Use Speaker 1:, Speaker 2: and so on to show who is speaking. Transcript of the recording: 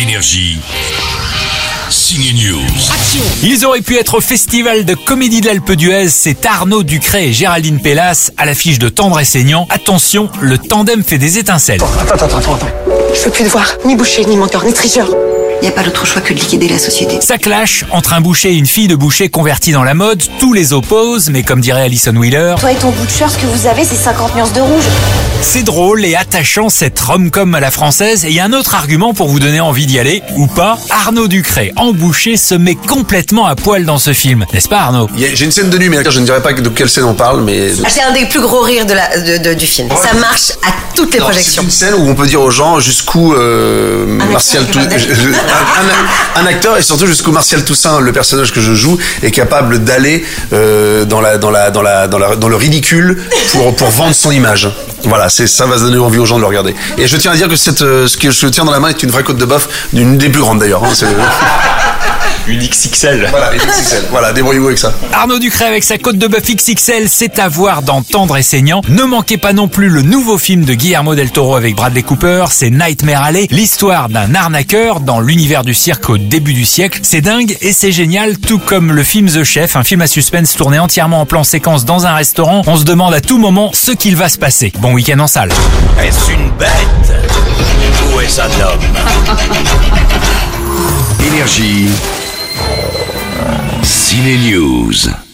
Speaker 1: Énergie. Signe News.
Speaker 2: Ils auraient pu être au festival de comédie de l'Alpe d'Huez. C'est Arnaud Ducré et Géraldine Pellas à l'affiche de Tendre et Saignant. Attention, le tandem fait des étincelles.
Speaker 3: Attends, attends, attends, attends.
Speaker 4: Je veux plus te voir, ni boucher, ni menteur, ni tricheur.
Speaker 5: Il n'y a pas d'autre choix que de liquider la société.
Speaker 2: Ça clash entre un boucher et une fille de boucher convertie dans la mode. Tous les opposent, mais comme dirait Alison Wheeler,
Speaker 6: Toi et ton butcher, ce que vous avez, c'est 50 nuances de rouge.
Speaker 2: c'est drôle et attachant cette rom-com à la française. Et il y a un autre argument pour vous donner envie d'y aller, ou pas. Arnaud Ducré, en boucher, se met complètement à poil dans ce film. N'est-ce pas Arnaud?
Speaker 7: J'ai une scène de nuit, mais je ne dirais pas de quelle scène on parle, mais.
Speaker 8: Ah, C'est un des plus gros rires de la, de- de- du film. Ça marche à toutes les
Speaker 7: Non, C'est
Speaker 8: projections.
Speaker 7: une scène où on peut dire aux gens jusqu'où euh, Martial Un, acteur et surtout jusqu'où Martial Toussaint, le personnage que je joue, est capable d'aller euh, dans la dans la dans la dans la dans le ridicule pour pour vendre son image. Voilà, c'est ça va donner envie aux gens de le regarder. Et je tiens à dire que cette euh, ce que je tiens dans la main est une vraie côte de bœuf, d'une des plus grandes d'ailleurs. hein,
Speaker 2: Une XXL.
Speaker 7: voilà, XXL. Voilà, débrouillez-vous avec ça.
Speaker 2: Arnaud Ducré avec sa côte de bœuf XXL, c'est à voir dans Tendre et Saignant. Ne manquez pas non plus le nouveau film de Guillermo del Toro avec Bradley Cooper, c'est Nightmare Alley, l'histoire d'un arnaqueur dans l'univers du cirque au début du siècle. C'est dingue et c'est génial, tout comme le film The Chef, un film à suspense tourné entièrement en plan séquence dans un restaurant. On se demande à tout moment ce qu'il va se passer. Bon week-end en salle.
Speaker 1: Est-ce une bête? Ou est-ce un homme Énergie. Ciné News.